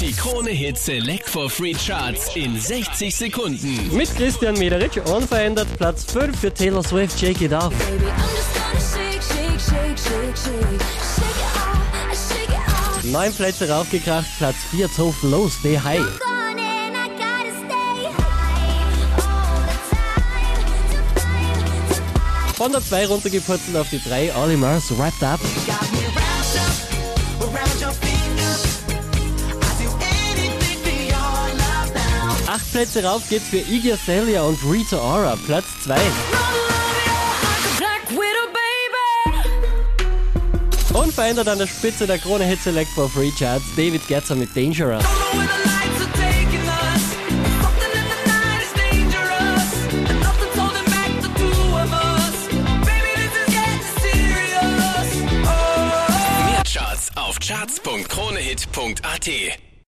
Die Krone Hit Select for Free Charts in 60 Sekunden. Mit Christian Mederich unverändert Platz 5 für Taylor Swift, Shake It Off. Baby, shake, shake, shake. Neun Plätze raufgekracht, Platz 4 Zo Flow, Stay High. Von der 2 runtergepurzelt auf die 3, Olly Murs, Wrapped Up. Plätze rauf geht's für Iggy Azalea und Rita Ora, Platz 2. Black Widow, baby. Unverändert an der Spitze der Krone Hit Select for Free Charts, David Guetta mit Dangerous. Charts auf charts.kronehit.at.